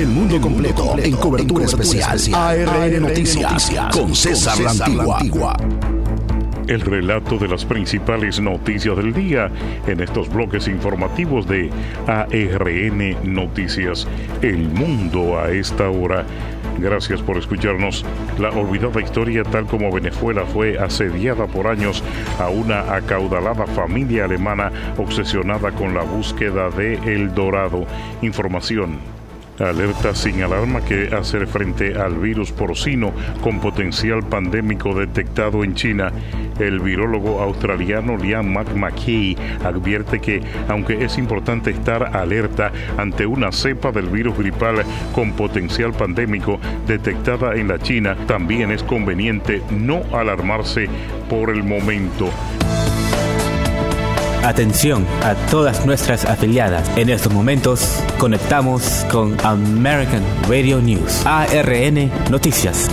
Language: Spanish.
El mundo completo en cobertura especial. ARN Noticias con César la Antigua. El relato de las principales noticias del día en estos bloques informativos de ARN Noticias. El mundo a esta hora. Gracias por escucharnos. La olvidada historia, tal como Venezuela fue asediada por años a una acaudalada familia alemana obsesionada con la búsqueda de El Dorado. Información alerta sin alarma que hacer frente al virus porcino con potencial pandémico detectado en China. El virólogo australiano Liam McMahon advierte que, aunque es importante estar alerta ante una cepa del virus gripal con potencial pandémico detectada en la China, también es conveniente no alarmarse por el momento. Atención a todas nuestras afiliadas. En estos momentos conectamos con American Radio News, ARN Noticias.